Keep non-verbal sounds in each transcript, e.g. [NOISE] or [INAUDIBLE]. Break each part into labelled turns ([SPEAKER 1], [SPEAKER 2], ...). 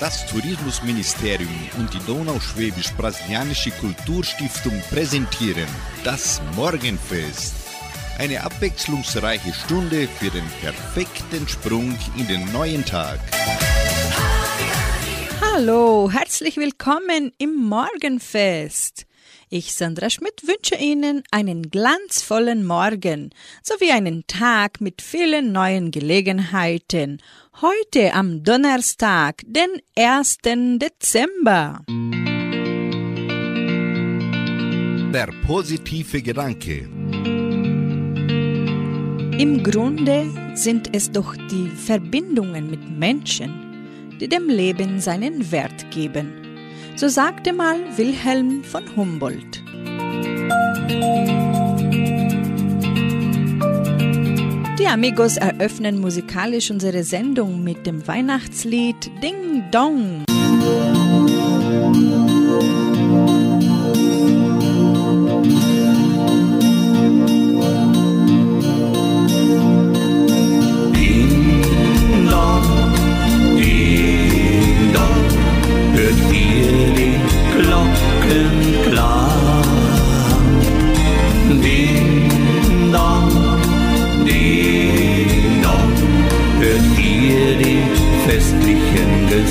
[SPEAKER 1] Das Tourismusministerium und die Donauschwäbisch-Brasilianische Kulturstiftung präsentieren das Morgenfest. Eine abwechslungsreiche Stunde für den perfekten Sprung in den neuen Tag.
[SPEAKER 2] Hallo, herzlich willkommen im Morgenfest. Ich, Sandra Schmidt, wünsche Ihnen einen glanzvollen Morgen sowie einen Tag mit vielen neuen Gelegenheiten. Heute am Donnerstag, den 1. Dezember.
[SPEAKER 1] Der positive Gedanke.
[SPEAKER 2] Im Grunde sind es doch die Verbindungen mit Menschen, die dem Leben seinen Wert geben. So sagte mal Wilhelm von Humboldt. Die Amigos eröffnen musikalisch unsere Sendung mit dem Weihnachtslied Ding Dong.
[SPEAKER 3] Schluss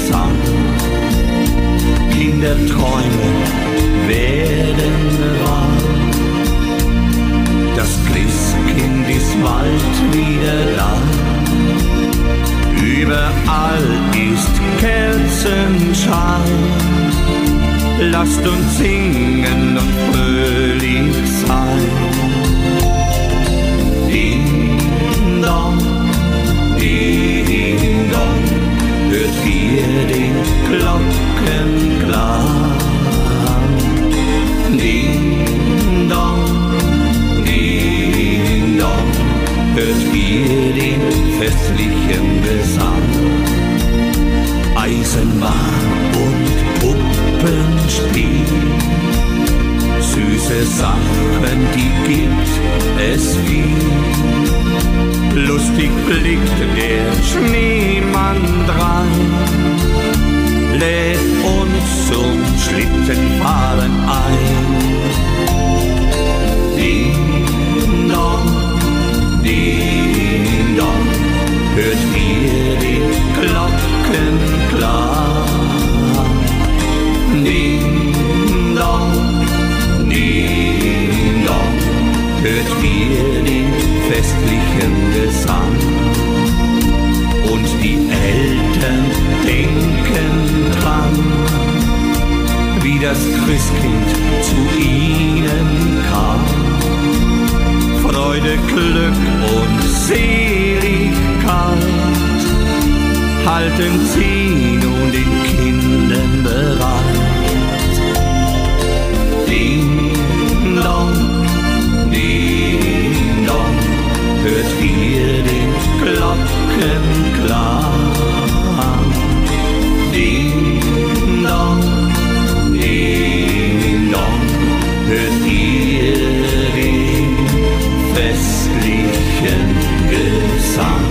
[SPEAKER 4] Sand. Kinderträume werden wahr. Das Christkind ist bald wieder da. Überall ist
[SPEAKER 3] Kerzenschall. Lasst uns singen und fröhlich sein. Ding dong. dir den
[SPEAKER 4] Glockenklang. Ding dong, ding dong, hört ihr den festlichen
[SPEAKER 3] Gesang. Eisenbahn und Puppenspiel süße Sachen, die gibt es viel lustig blickt der Schneemann
[SPEAKER 4] dran. lädt uns zum
[SPEAKER 3] Schlittenfahren ein. Ding dong,
[SPEAKER 4] ding dong, hört ihr
[SPEAKER 3] die Glocken klar? Ding dong, ding dong, hört ihr die Glocken festlichen Gesang. Und die Eltern
[SPEAKER 4] denken dran, wie das
[SPEAKER 3] Christkind zu ihnen kam. Freude, Glück und Seligkeit halten sie nun den Kindern bereit song.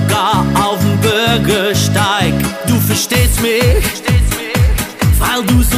[SPEAKER 3] Sogar auf dem Bürgersteig. Du verstehst mich, weil du so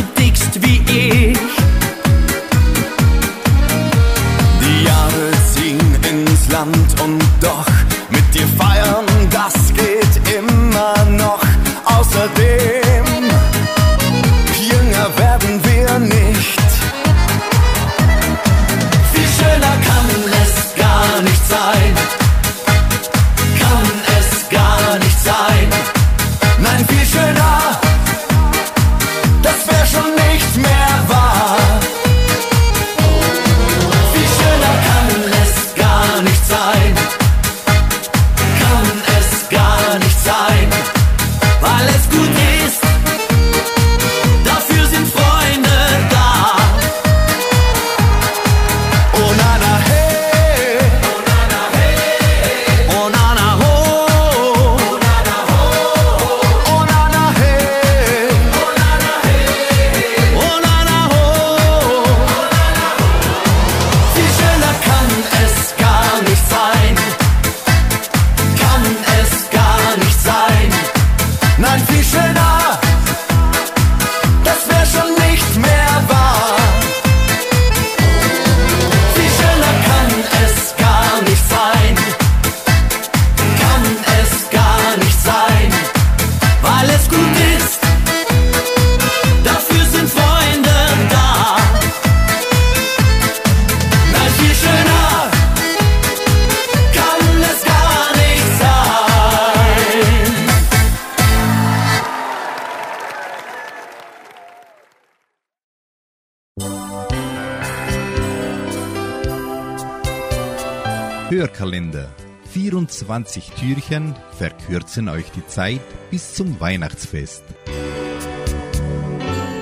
[SPEAKER 1] Hörkalender. 24 Türchen verkürzen euch die Zeit bis zum Weihnachtsfest.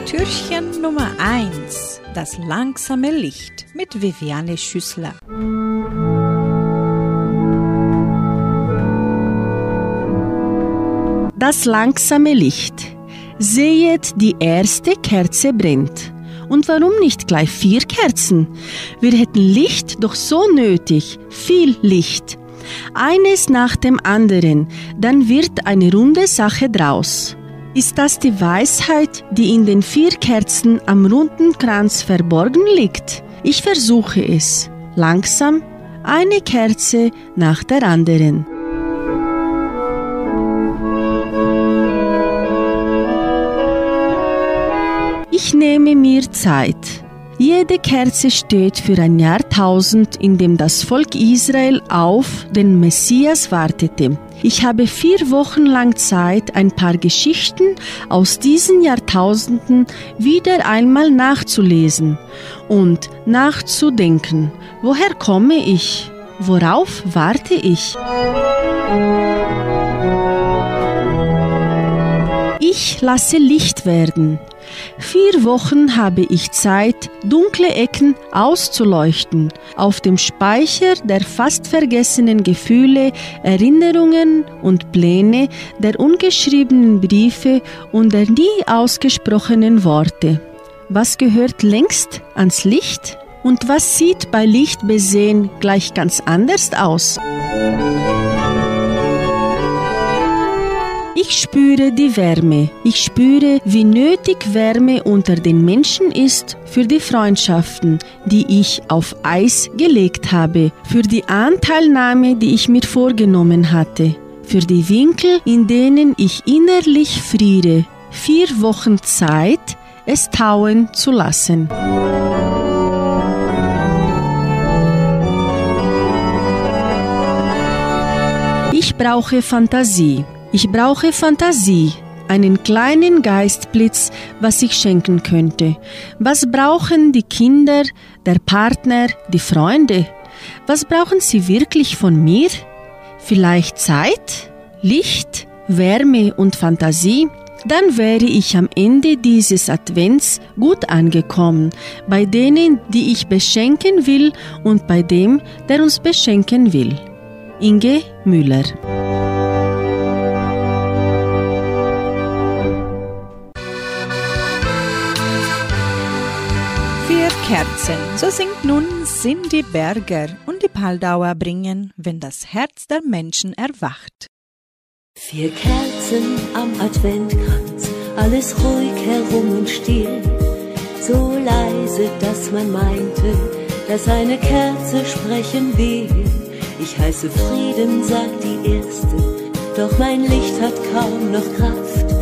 [SPEAKER 5] Türchen Nummer 1. Das langsame Licht mit Viviane Schüssler.
[SPEAKER 6] Das langsame Licht. Sehet, die erste Kerze brennt. Und warum nicht gleich vier Kerzen? Wir hätten Licht doch so nötig, viel Licht. Eines nach dem anderen, dann wird eine runde Sache draus. Ist das die Weisheit, die in den vier Kerzen am runden Kranz verborgen liegt? Ich versuche es. Langsam, eine Kerze nach der anderen. Ich nehme mir Zeit. Jede Kerze steht für ein Jahrtausend, in dem das Volk Israel auf den Messias wartete. Ich habe vier Wochen lang Zeit, ein paar Geschichten aus diesen Jahrtausenden wieder einmal nachzulesen und nachzudenken. Woher komme ich? Worauf warte ich? Ich lasse Licht werden. Vier Wochen habe ich Zeit, dunkle Ecken auszuleuchten, auf dem Speicher der fast vergessenen Gefühle, Erinnerungen und Pläne, der ungeschriebenen Briefe und der nie ausgesprochenen Worte. Was gehört längst ans Licht? Und was sieht bei Licht besehen gleich ganz anders aus? Ich spüre die Wärme. Ich spüre, wie nötig Wärme unter den Menschen ist für die Freundschaften, die ich auf Eis gelegt habe, für die Anteilnahme, die ich mir vorgenommen hatte, für die Winkel, in denen ich innerlich friere. Vier Wochen Zeit, es tauen zu lassen. Ich brauche Fantasie. Ich brauche Fantasie, einen kleinen Geistblitz, was ich schenken könnte. Was brauchen die Kinder, der Partner, die Freunde? Was brauchen sie wirklich von mir? Vielleicht Zeit, Licht, Wärme und Fantasie? Dann wäre ich am Ende dieses Advents gut angekommen, bei denen, die ich beschenken will und bei dem, der uns beschenken will. Inge Müller
[SPEAKER 5] Vier Kerzen, so singt nun Cindy Berger und die Paldauer bringen, wenn das Herz der Menschen erwacht.
[SPEAKER 7] Vier Kerzen am Adventkranz, alles ruhig herum und still, so leise, dass man meinte, dass eine Kerze sprechen will. Ich heiße Frieden, sagt die erste, doch mein Licht hat kaum noch Kraft,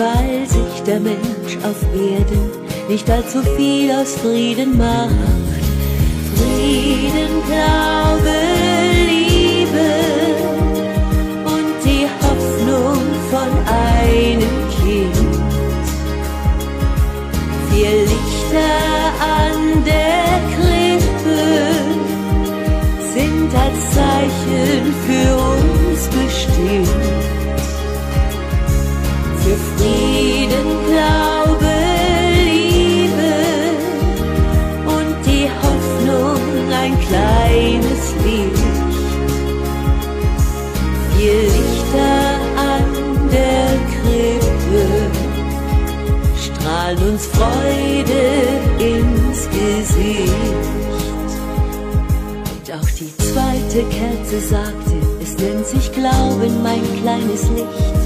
[SPEAKER 7] weil sich der Mensch auf Erden nicht allzu viel aus Frieden macht. Frieden, Glaube, Liebe und die Hoffnung von einem Kind. Vier Lichter an der Krippe sind als Zeichen für uns bestimmt. Die zweite Kerze sagte, es nennt sich Glauben, mein kleines Licht.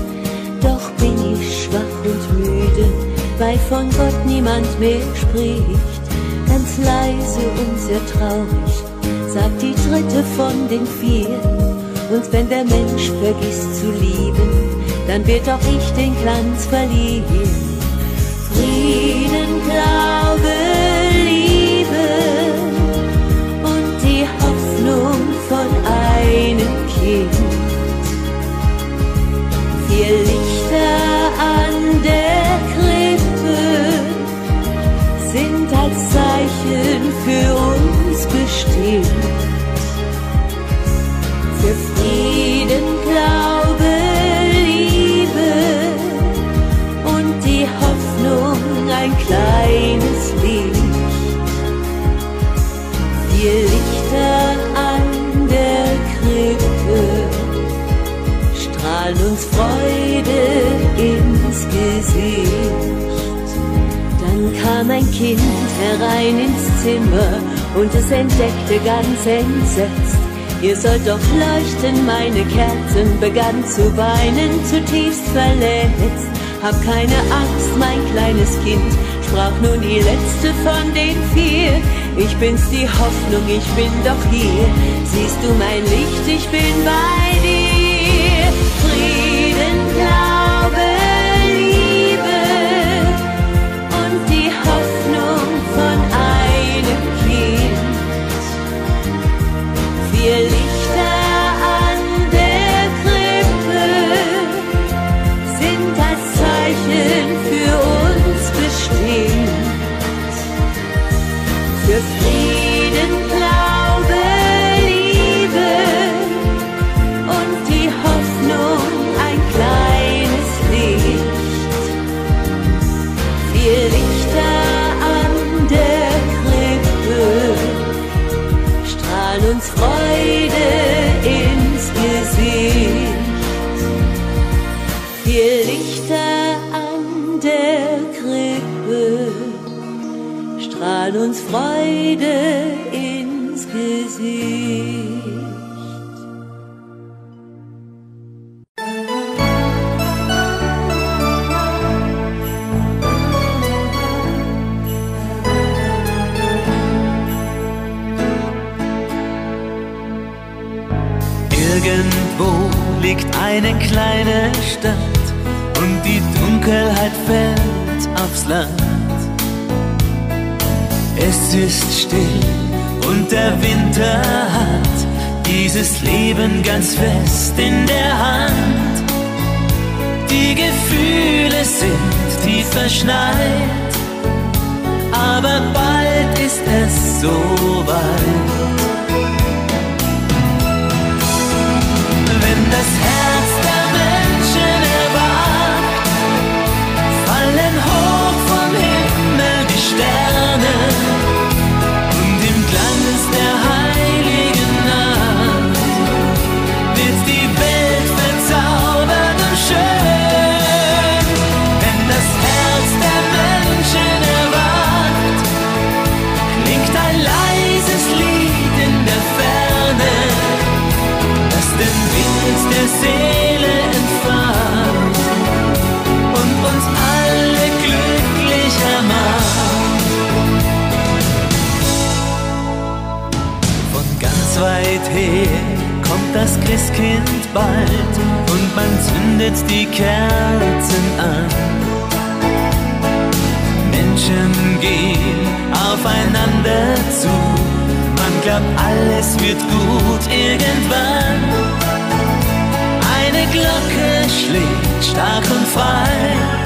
[SPEAKER 7] Doch bin ich schwach und müde, weil von Gott niemand mehr spricht ganz leise und sehr traurig, sagt die dritte von den vier. Und wenn der Mensch vergisst zu lieben, dann wird auch ich den Glanz verlieren. Zeichen für uns bestimmt. Für Frieden, Glaube, Liebe und die Hoffnung ein kleines Licht. Vier Lichter an der Krippe strahlen uns Freude ins Gesicht kam ein Kind herein ins Zimmer und es entdeckte ganz entsetzt. Ihr sollt doch leuchten, meine Kerzen, begann zu weinen, zutiefst verletzt. Hab keine Angst, mein kleines Kind, sprach nun die letzte von den vier. Ich bin's die Hoffnung, ich bin doch hier. Siehst du mein Licht, ich bin bei
[SPEAKER 8] Es ist still und der Winter hat dieses Leben ganz fest in der Hand. Die Gefühle sind tief verschneit, aber bald ist es soweit. Seele entflammt und uns alle glücklicher macht. Von ganz weit her kommt das Christkind bald und man zündet die Kerzen an. Menschen gehen aufeinander zu. Man glaubt, alles wird gut irgendwann. Glocke schlägt stark und frei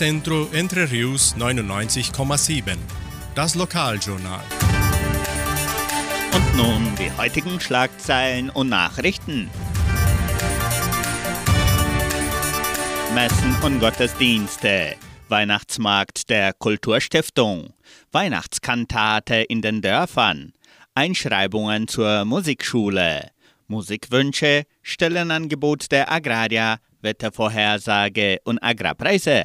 [SPEAKER 9] Unicentro Entre Rius 99,7. Das Lokaljournal.
[SPEAKER 10] Und nun die heutigen Schlagzeilen und Nachrichten. Messen und Gottesdienste. Weihnachtsmarkt der Kulturstiftung. Weihnachtskantate in den Dörfern. Einschreibungen zur Musikschule. Musikwünsche, Stellenangebot der Agraria, Wettervorhersage und Agrarpreise.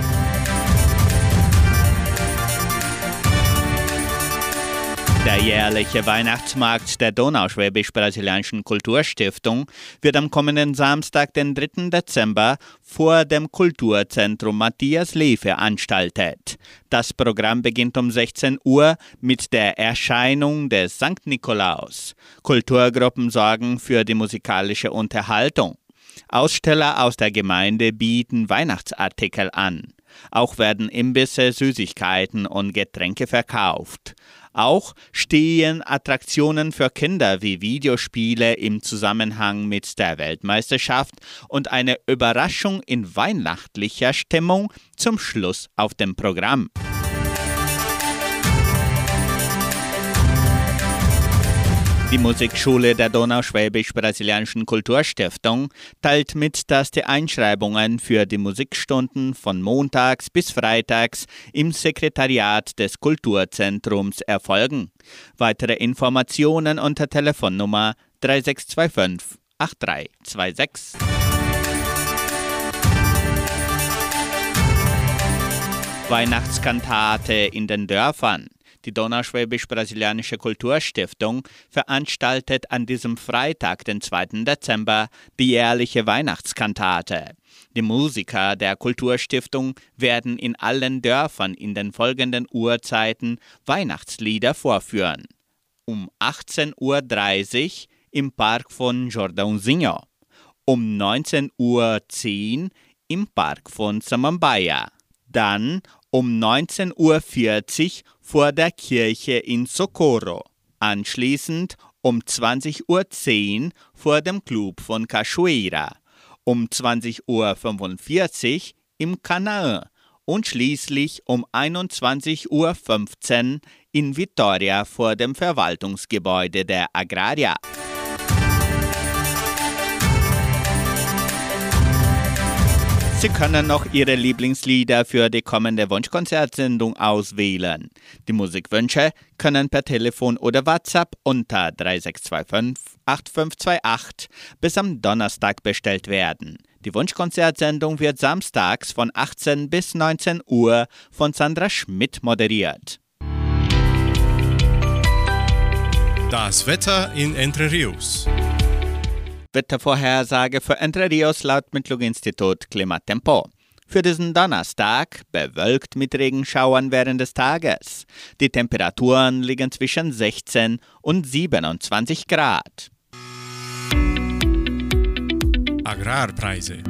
[SPEAKER 10] Der jährliche Weihnachtsmarkt der Donauschwäbisch-Brasilianischen Kulturstiftung wird am kommenden Samstag, den 3. Dezember, vor dem Kulturzentrum Matthias Lee veranstaltet. Das Programm beginnt um 16 Uhr mit der Erscheinung des St. Nikolaus. Kulturgruppen sorgen für die musikalische Unterhaltung. Aussteller aus der Gemeinde bieten Weihnachtsartikel an. Auch werden Imbisse, Süßigkeiten und Getränke verkauft. Auch stehen Attraktionen für Kinder wie Videospiele im Zusammenhang mit der Weltmeisterschaft und eine Überraschung in weihnachtlicher Stimmung zum Schluss auf dem Programm. Die Musikschule der Donauschwäbisch-Brasilianischen Kulturstiftung teilt mit, dass die Einschreibungen für die Musikstunden von montags bis freitags im Sekretariat des Kulturzentrums erfolgen. Weitere Informationen unter Telefonnummer 3625 8326. Weihnachtskantate in den Dörfern. Die Donauschwäbisch-Brasilianische Kulturstiftung veranstaltet an diesem Freitag, den 2. Dezember, die jährliche Weihnachtskantate. Die Musiker der Kulturstiftung werden in allen Dörfern in den folgenden Uhrzeiten Weihnachtslieder vorführen. Um 18.30 Uhr im Park von Jordãozinho, um 19.10 Uhr im Park von Samambaia, dann um 19.40 Uhr vor der Kirche in Socorro. Anschließend um 20.10 Uhr vor dem Club von Cachoeira, um 20.45 Uhr im Kanal und schließlich um 21.15 Uhr in Vitoria vor dem Verwaltungsgebäude der Agraria. Sie können noch Ihre Lieblingslieder für die kommende Wunschkonzertsendung auswählen. Die Musikwünsche können per Telefon oder WhatsApp unter 3625 8528 bis am Donnerstag bestellt werden. Die Wunschkonzertsendung wird samstags von 18 bis 19 Uhr von Sandra Schmidt moderiert.
[SPEAKER 9] Das Wetter in Entre Rios.
[SPEAKER 10] Wettervorhersage für Entre Rios laut Mittlung-Institut Klimatempo. Für diesen Donnerstag bewölkt mit Regenschauern während des Tages. Die Temperaturen liegen zwischen 16 und 27 Grad.
[SPEAKER 9] Agrarpreise.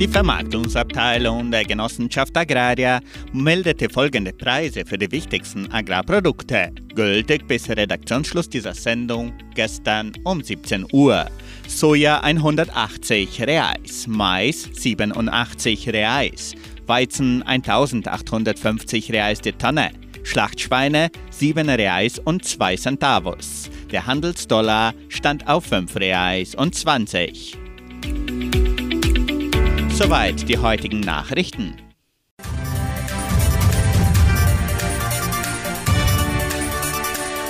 [SPEAKER 10] Die Vermarktungsabteilung der Genossenschaft Agraria meldete folgende Preise für die wichtigsten Agrarprodukte, gültig bis Redaktionsschluss dieser Sendung gestern um 17 Uhr. Soja 180 Reais, Mais 87 Reais, Weizen 1850 Reais die Tonne, Schlachtschweine 7 Reais und 2 Centavos. Der Handelsdollar stand auf 5 Reais und 20. Soweit die heutigen Nachrichten.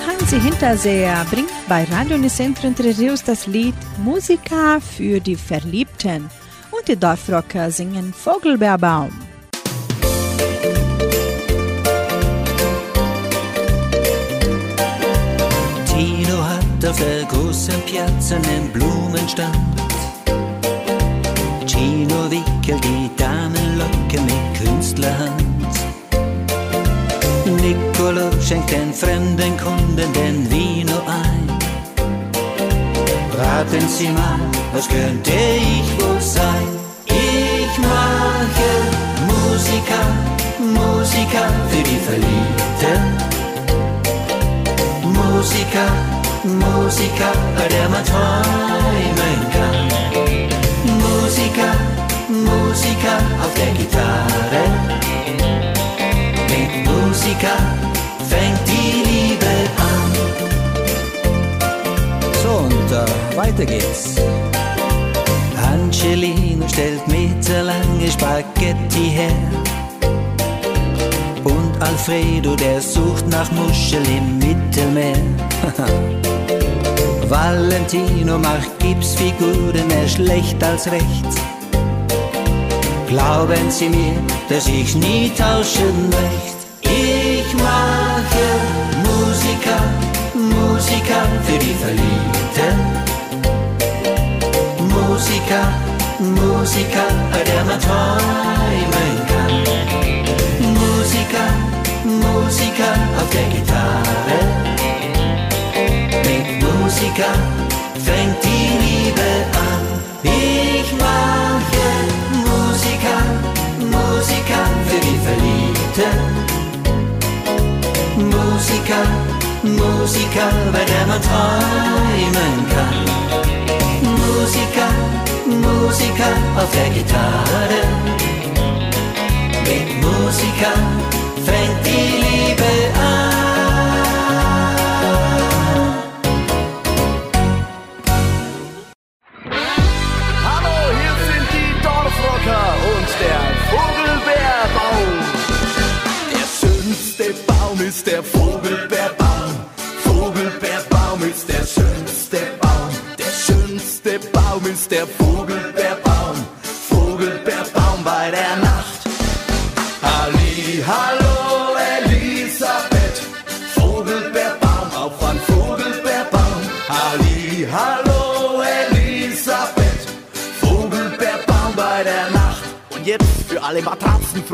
[SPEAKER 5] Hansi Hinterseher bringt bei Radio Unicentro Entre Rios das Lied Musica für die Verliebten und die Dorfrocker singen Vogelbeerbaum.
[SPEAKER 3] Tino hat auf der großen Piazza einen Blumenstand. Gino wickelt die Damenlocke mit Künstlerhand. Nicolo schenkt den fremden Kunden den Vino ein. Raten Sie mal, was könnte ich wohl sein? Ich mache Musiker, Musiker für die Verliebten. Musiker, Musiker, bei der man träumen kann. Musiker, Musiker auf der Gitarre. Mit Musiker fängt die Liebe an. So, und äh, weiter geht's. Angelino stellt meterlange Spaghetti her. Und Alfredo, der sucht nach Muschel im Mittelmeer. [LAUGHS] Valentino macht Gipsfiguren mehr schlecht als recht. Glauben Sie mir, dass ich nie tauschen möchte. Ich mache Musiker, Musiker für die Verliebten. Musiker, Musiker, bei der man träumen man träumen kann. Musiker, Musiker auf der Gitarre. Mit Musiker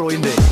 [SPEAKER 11] Freunde.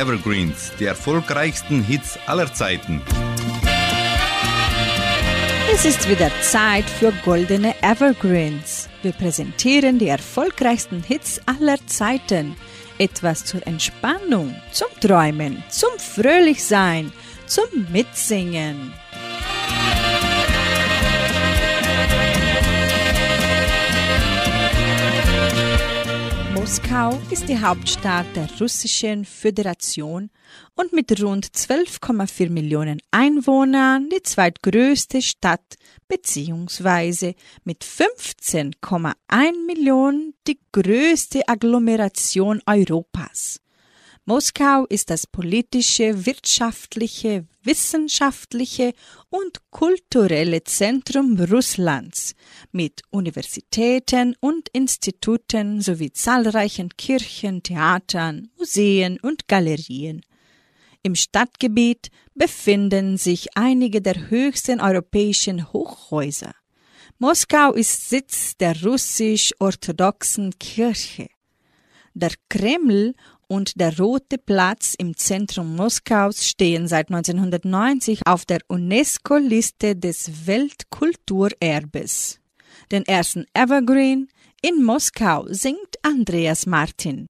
[SPEAKER 1] Evergreens, die erfolgreichsten Hits aller Zeiten.
[SPEAKER 5] Es ist wieder Zeit für goldene Evergreens. Wir präsentieren die erfolgreichsten Hits aller Zeiten. Etwas zur Entspannung, zum Träumen, zum Fröhlichsein, zum Mitsingen. Moskau ist die Hauptstadt der Russischen Föderation und mit rund 12,4 Millionen Einwohnern die zweitgrößte Stadt beziehungsweise mit 15,1 Millionen die größte Agglomeration Europas. Moskau ist das politische, wirtschaftliche, wissenschaftliche und kulturelle Zentrum Russlands mit Universitäten und Instituten sowie zahlreichen Kirchen, Theatern, Museen und Galerien. Im Stadtgebiet befinden sich einige der höchsten europäischen Hochhäuser. Moskau ist Sitz der russisch-orthodoxen Kirche. Der Kreml und der Rote Platz im Zentrum Moskaus stehen seit 1990 auf der UNESCO-Liste des Weltkulturerbes. Den ersten Evergreen in Moskau singt Andreas Martin.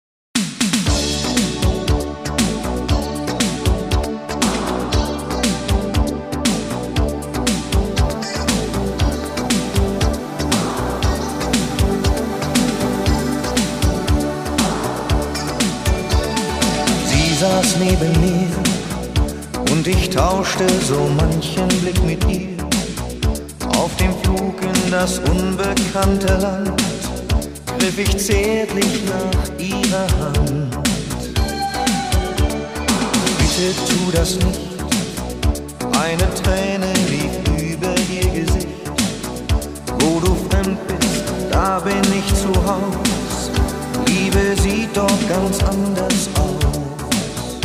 [SPEAKER 3] Sie saß neben mir und ich tauschte so manchen Blick mit ihr. Auf dem Flug in das unbekannte Land griff ich zärtlich nach ihrer Hand. Bitte tu das nicht, eine Träne lief über ihr Gesicht. Wo du fremd bist, da bin ich zu Haus. Liebe sieht dort ganz anders aus.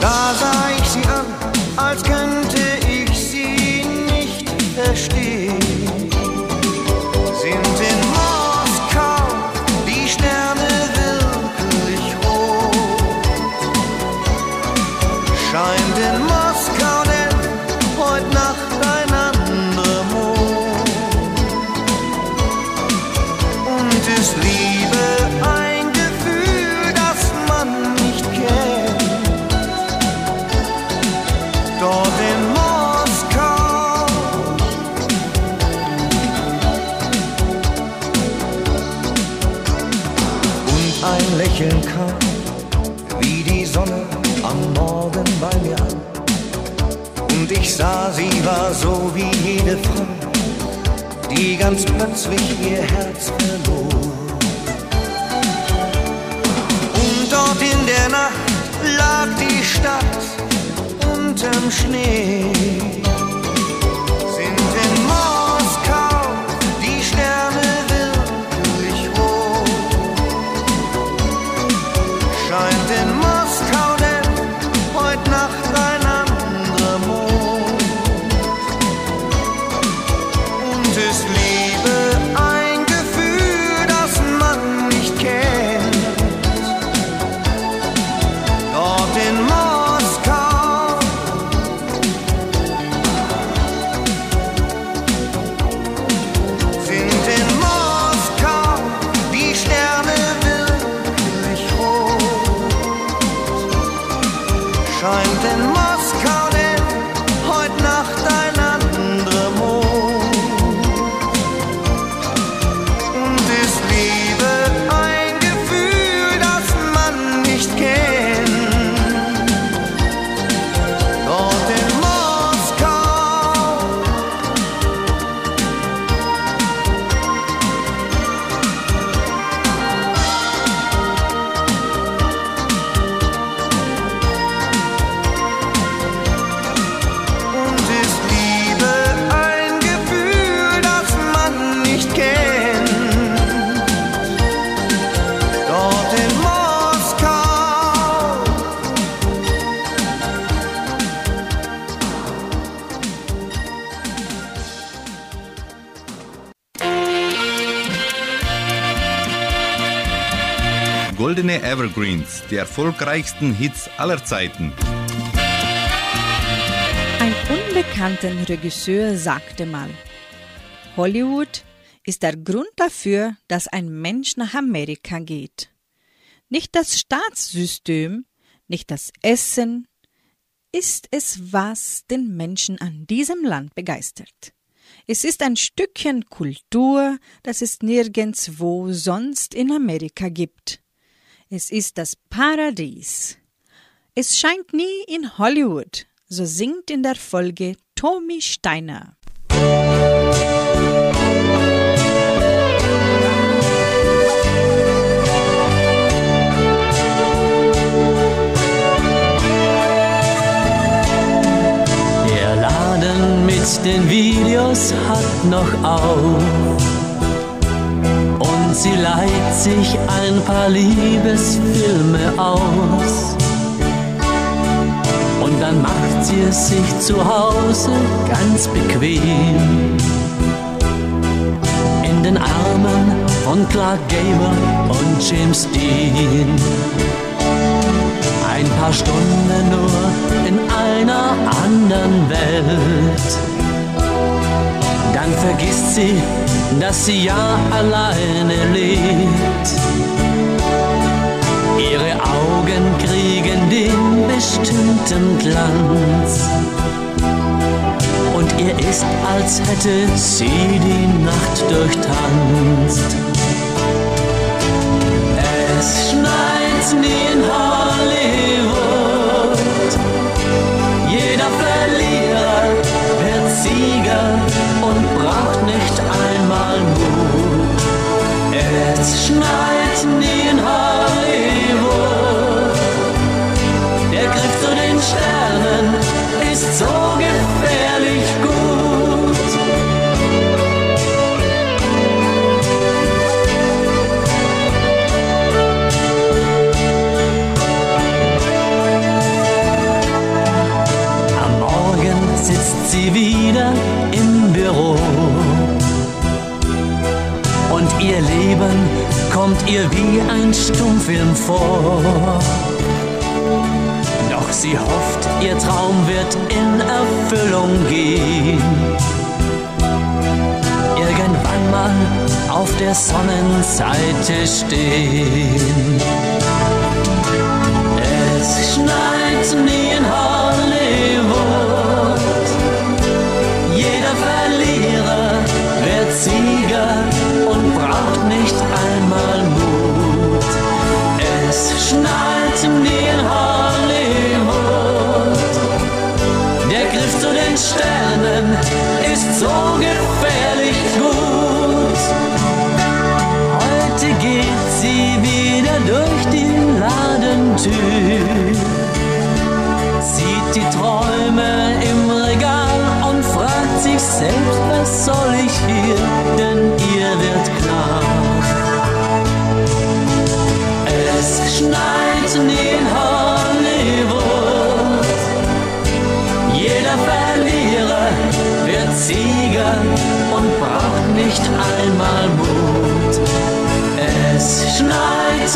[SPEAKER 3] Da sah ich sie an, als könnte
[SPEAKER 11] geçti sah, sie war so wie jede Frau, die ganz plötzlich ihr Herz verlor. Und dort in der Nacht lag die Stadt unterm Schnee.
[SPEAKER 12] Evergreens, die erfolgreichsten Hits aller Zeiten.
[SPEAKER 5] Ein unbekannter Regisseur sagte mal, Hollywood ist der Grund dafür, dass ein Mensch nach Amerika geht. Nicht das Staatssystem, nicht das Essen, ist es, was den Menschen an diesem Land begeistert. Es ist ein Stückchen Kultur, das es nirgendwo sonst in Amerika gibt. Es ist das Paradies. Es scheint nie in Hollywood, so singt in der Folge Tommy Steiner.
[SPEAKER 8] Der Laden mit den Videos hat noch auf sie leiht sich ein paar Liebesfilme aus. Und dann macht sie es sich zu Hause ganz bequem. In den Armen von Clark Gable und James Dean. Ein paar Stunden nur in einer anderen Welt. Dann vergisst sie, dass sie ja alleine lebt. Ihre Augen kriegen den bestimmten Glanz. Und ihr ist, als hätte sie die Nacht durchtanzt. Es schneit nie in Hollywood. stay.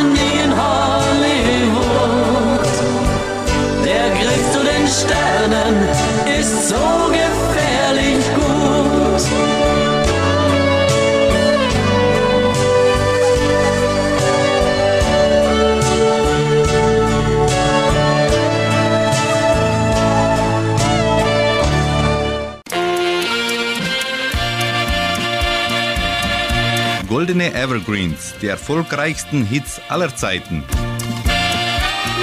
[SPEAKER 8] Nie in Hollywood. Der Griff zu den Sternen
[SPEAKER 1] Goldene Evergreens, die erfolgreichsten Hits aller Zeiten.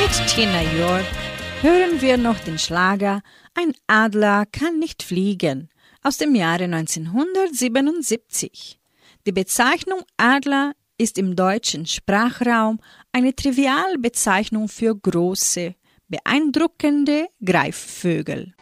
[SPEAKER 5] Mit Tina York hören wir noch den Schlager Ein Adler kann nicht fliegen aus dem Jahre 1977. Die Bezeichnung Adler ist im deutschen Sprachraum eine Trivialbezeichnung für große, beeindruckende Greifvögel.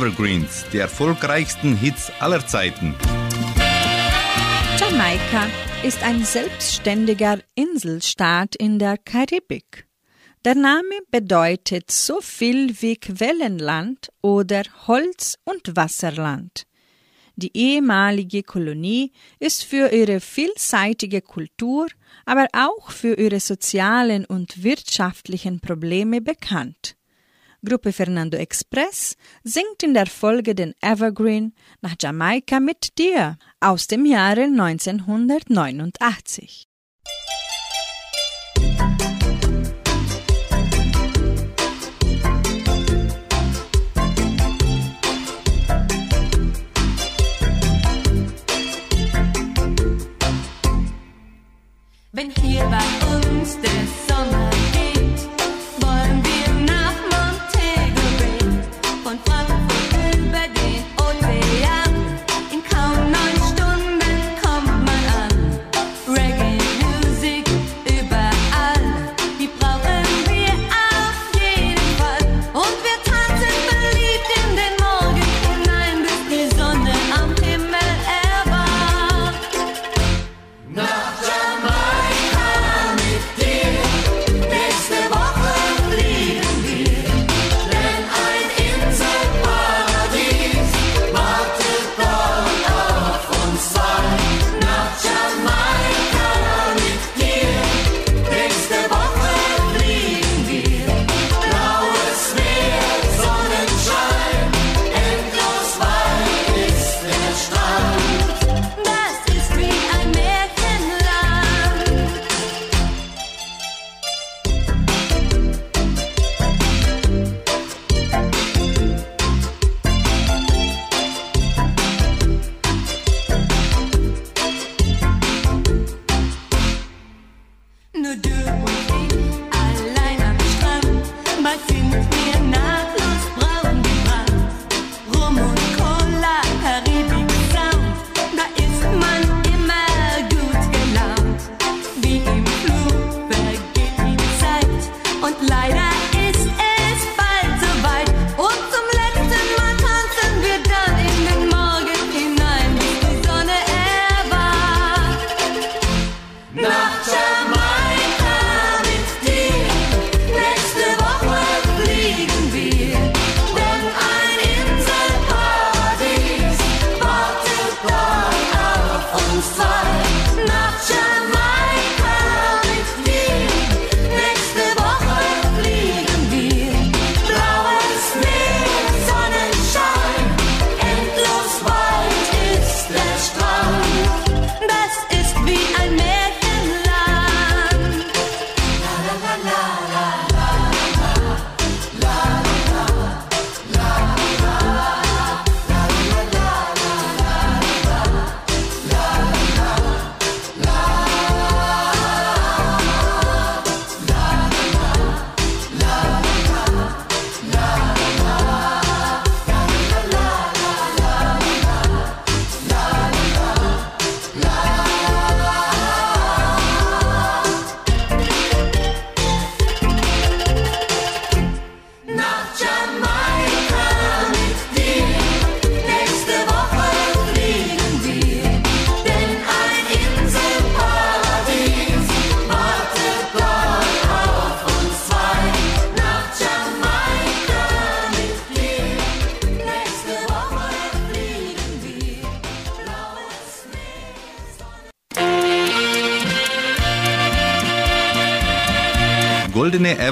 [SPEAKER 12] Evergreens, die erfolgreichsten Hits aller Zeiten.
[SPEAKER 5] Jamaika ist ein selbstständiger Inselstaat in der Karibik. Der Name bedeutet so viel wie Quellenland oder Holz- und Wasserland. Die ehemalige Kolonie ist für ihre vielseitige Kultur, aber auch für ihre sozialen und wirtschaftlichen Probleme bekannt. Gruppe Fernando Express singt in der Folge den Evergreen nach Jamaika mit dir aus dem Jahre 1989.
[SPEAKER 7] Wenn hier bei uns der Sommer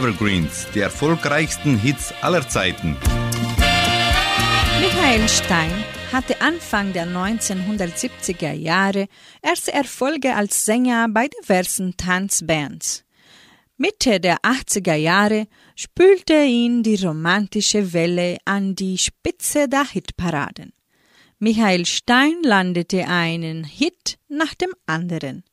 [SPEAKER 12] Evergreens, die erfolgreichsten Hits aller Zeiten.
[SPEAKER 5] Michael Stein hatte Anfang der 1970er Jahre erste Erfolge als Sänger bei diversen Tanzbands. Mitte der 80er Jahre spülte ihn die romantische Welle an die Spitze der Hitparaden. Michael Stein landete einen Hit nach dem anderen.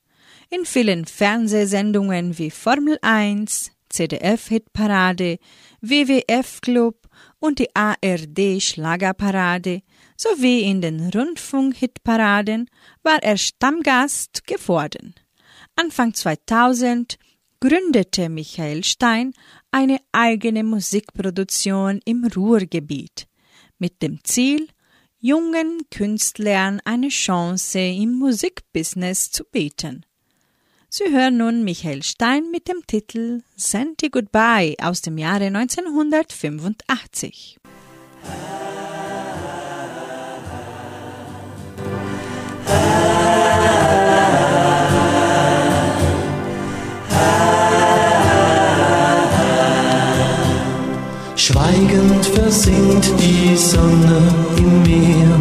[SPEAKER 5] In vielen Fernsehsendungen wie Formel 1, CDF-Hitparade, WWF Club und die ARD Schlagerparade sowie in den Rundfunk-Hitparaden war er Stammgast geworden. Anfang 2000 gründete Michael Stein eine eigene Musikproduktion im Ruhrgebiet. mit dem Ziel, jungen Künstlern eine Chance im Musikbusiness zu bieten. Sie hören nun Michael Stein mit dem Titel Santi Goodbye aus dem Jahre 1985.
[SPEAKER 8] Schweigend versinkt die Sonne im Meer.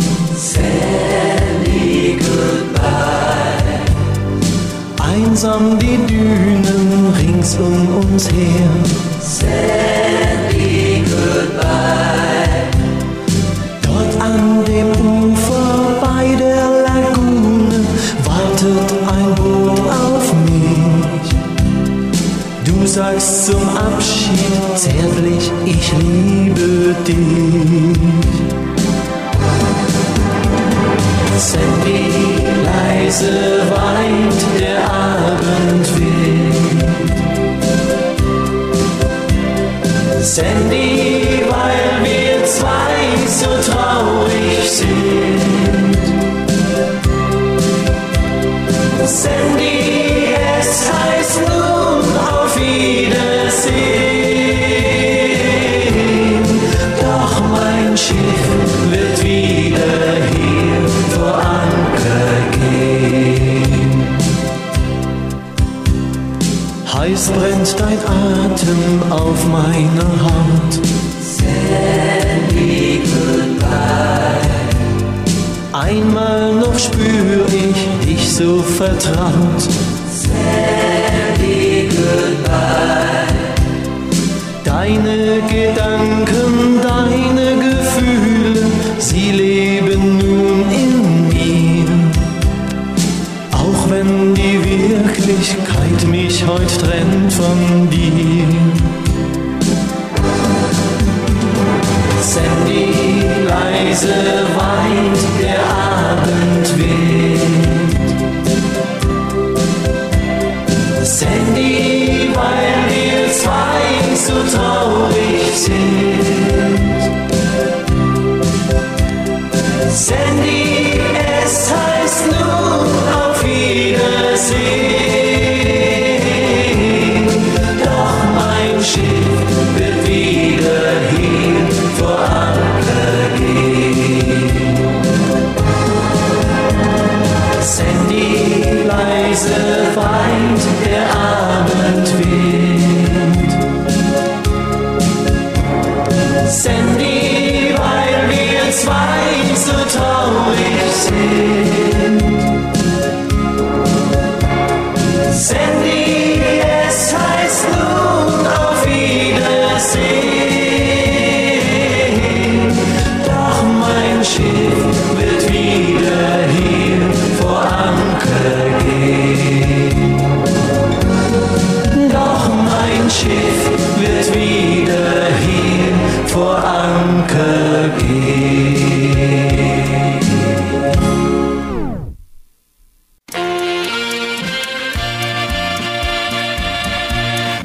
[SPEAKER 8] Einsam die Dünen rings um uns her. Sally goodbye. Dort an dem Ufer bei der Lagune wartet ein Boot auf mich. Du sagst zum Abschied zärtlich, ich liebe dich. Sandy, leise weint der Abendwind. Sandy, weil wir zwei so traurig sind. Sandy, es heißt nun auf Wiedersehen. Heiß brennt dein Atem auf meiner Haut. Sandy, goodbye. Einmal noch spür ich dich so vertraut. Sandy, goodbye. Deine Gedanken, deine Gefühle, sie leben nun in mir. Auch wenn die Wirklichkeit mich heut trennt von dir. Sandy, leise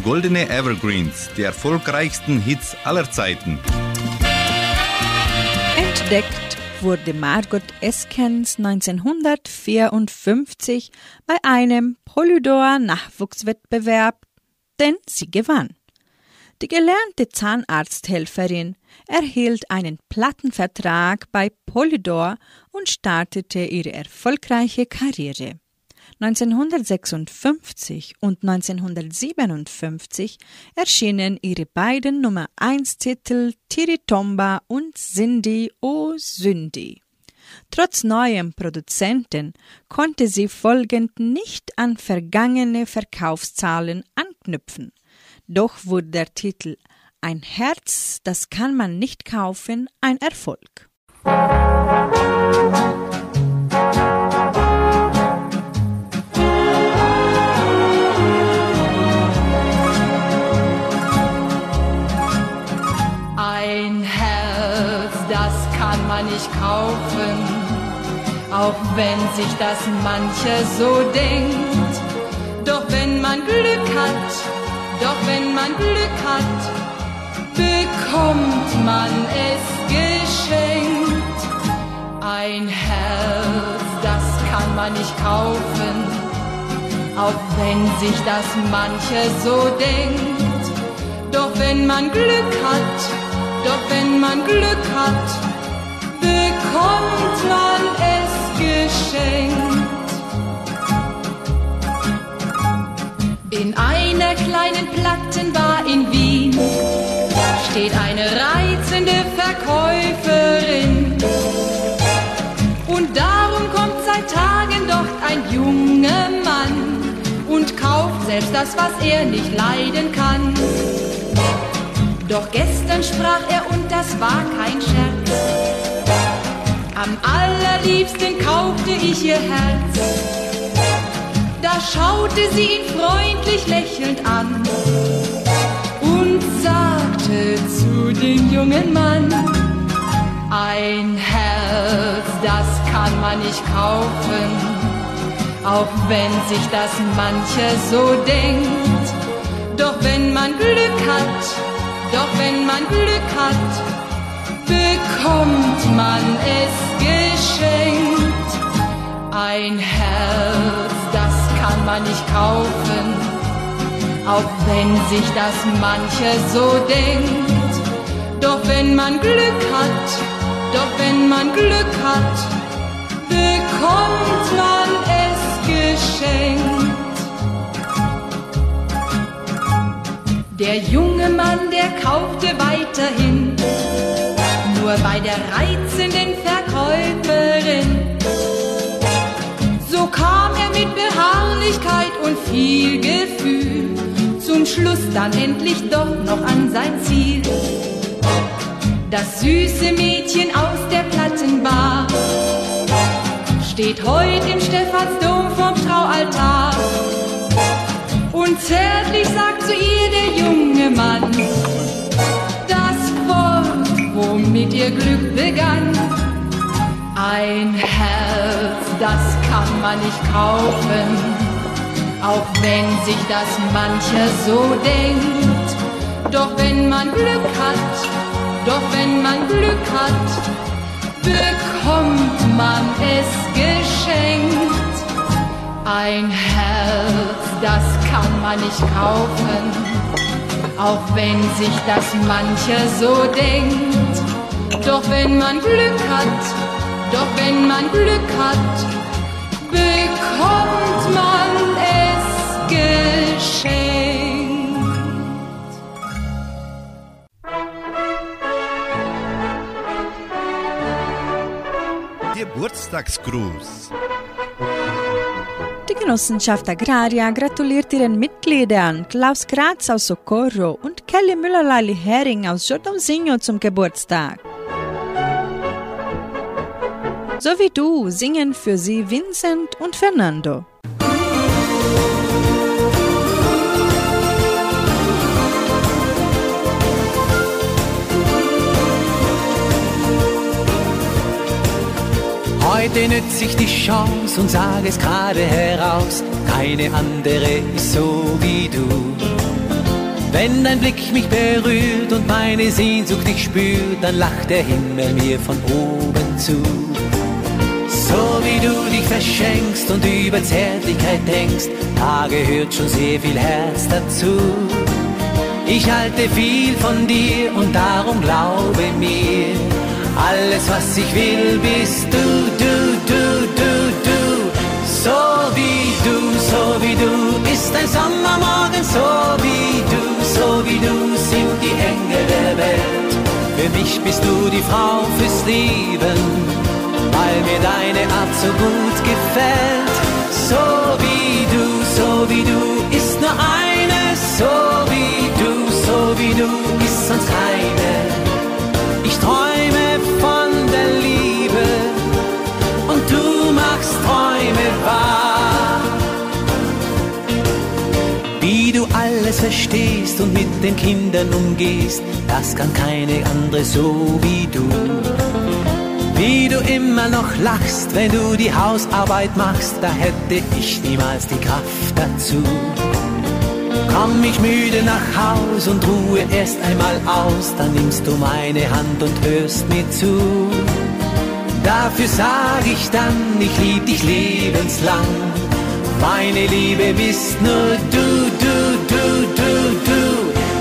[SPEAKER 1] Goldene Evergreens, die erfolgreichsten Hits aller Zeiten.
[SPEAKER 5] Entdeckt wurde Margot Eskens 1954 bei einem Polydor Nachwuchswettbewerb, denn sie gewann. Die gelernte Zahnarzthelferin erhielt einen Plattenvertrag bei Polydor und startete ihre erfolgreiche Karriere. 1956 und 1957 erschienen ihre beiden Nummer 1 Titel Tiritomba und Cindy O Sündi. Trotz neuem Produzenten konnte sie folgend nicht an vergangene Verkaufszahlen anknüpfen. Doch wurde der Titel Ein Herz, das kann man nicht kaufen, ein Erfolg.
[SPEAKER 13] Ein Herz, das kann man nicht kaufen, auch wenn sich das mancher so denkt. Doch wenn man Glück hat, doch wenn man Glück hat, bekommt man es geschenkt. Ein Herz, das kann man nicht kaufen, auch wenn sich das manche so denkt. Doch wenn man Glück hat, doch wenn man Glück hat, bekommt man es geschenkt. In einer kleinen Plattenbahn steht eine reizende Verkäuferin. Und darum kommt seit Tagen dort ein junger Mann und kauft selbst das, was er nicht leiden kann. Doch gestern sprach er und das war kein Scherz. Am allerliebsten kaufte ich ihr Herz. Da schaute sie ihn freundlich lächelnd an sagte zu dem jungen Mann, ein Herz, das kann man nicht kaufen, auch wenn sich das mancher so denkt. Doch wenn man Glück hat, doch wenn man Glück hat, bekommt man es geschenkt. Ein Herz, das kann man nicht kaufen, auch wenn sich das mancher so denkt. Doch wenn man Glück hat, doch wenn man Glück hat, bekommt man es geschenkt. Der junge Mann, der kaufte weiterhin, nur bei der reizenden Verkäuferin. So kam er mit Beharrlichkeit und viel Gefühl zum Schluss dann endlich doch noch an sein Ziel. Das süße Mädchen aus der Plattenbar steht heut im Stephansdom vom Traualtar. Und zärtlich sagt zu ihr der junge Mann das Wort, womit ihr Glück begann. Ein Herz, das kann man nicht kaufen, auch wenn sich das mancher so denkt. Doch wenn man Glück hat, doch wenn man Glück hat, bekommt man es geschenkt. Ein Herz, das kann man nicht kaufen, auch wenn sich das mancher so denkt. Doch wenn man Glück hat, doch wenn man Glück hat, bekommt man.
[SPEAKER 1] Geburtstagsgruß.
[SPEAKER 5] Die Genossenschaft Agraria gratuliert ihren Mitgliedern Klaus Graz aus Socorro und Kelly Müller-Lali Hering aus Jordãozinho zum Geburtstag. So wie du singen für sie Vincent und Fernando.
[SPEAKER 8] Heute nütze ich die Chance und sage es gerade heraus, keine andere ist so wie du. Wenn dein Blick mich berührt und meine Sehnsucht dich spürt, dann lacht der Himmel mir von oben zu. So wie du dich verschenkst und über Zärtlichkeit denkst, da gehört schon sehr viel Herz dazu. Ich halte viel von dir und darum glaube mir, alles was ich will bist du, Für mich bist du die Frau fürs Leben, weil mir deine Art so gut gefällt. So wie du, so wie du ist nur eine, so wie du, so wie du ist sonst keine. Verstehst und mit den Kindern umgehst, das kann keine andere so wie du. Wie du immer noch lachst, wenn du die Hausarbeit machst, da hätte ich niemals die Kraft dazu. Komm ich müde nach Haus und ruhe erst einmal aus, dann nimmst du meine Hand und hörst mir zu. Dafür sag ich dann, ich lieb dich lebenslang. Meine Liebe bist nur du, du, du, du, du.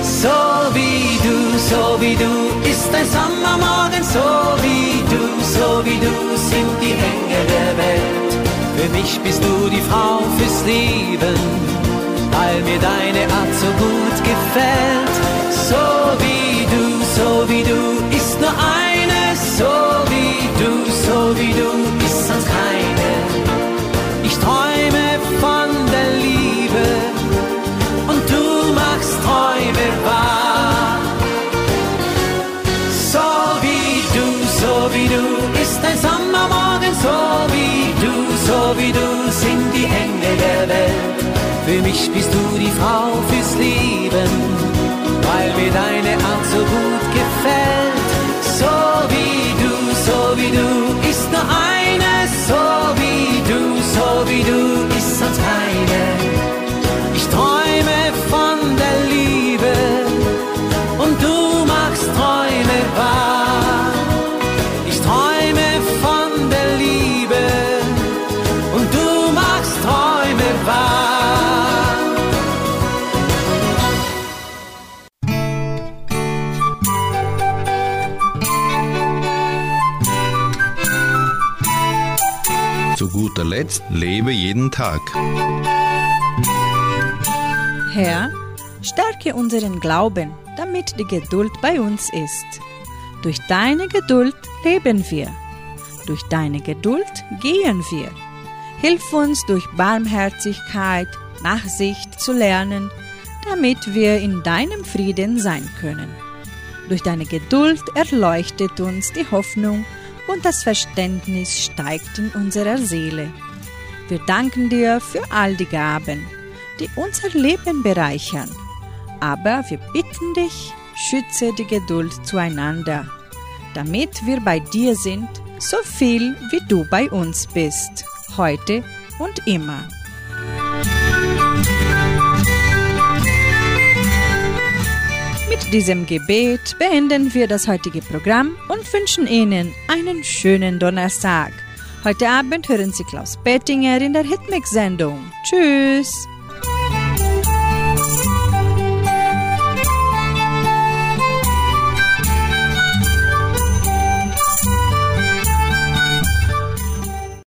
[SPEAKER 8] So wie du, so wie du ist ein Sommermorgen, so wie du, so wie du sind die Engel der Welt. Für mich bist du die Frau fürs Leben, weil mir deine Art so gut gefällt. So wie du, so wie du ist nur eine, so wie du, so wie du ist sonst keine. Ich träume von der Liebe und du machst Träume wahr. So wie du, so wie du ist ein Sommermorgen, so wie du, so wie du sind die Engel der Welt. Für mich bist du die Frau fürs Leben, weil mir deine Art so gut gefällt.
[SPEAKER 1] Zu guter Letzt lebe jeden Tag.
[SPEAKER 5] Herr, stärke unseren Glauben, damit die Geduld bei uns ist. Durch deine Geduld leben wir. Durch deine Geduld gehen wir. Hilf uns durch Barmherzigkeit, Nachsicht zu lernen, damit wir in deinem Frieden sein können. Durch deine Geduld erleuchtet uns die Hoffnung und das Verständnis steigt in unserer Seele. Wir danken dir für all die Gaben, die unser Leben bereichern. Aber wir bitten dich, schütze die Geduld zueinander, damit wir bei dir sind, so viel wie du bei uns bist, heute und immer. Mit diesem Gebet beenden wir das heutige Programm und wünschen Ihnen einen schönen Donnerstag. Heute Abend hören Sie Klaus Bettinger in der Hitmix-Sendung. Tschüss!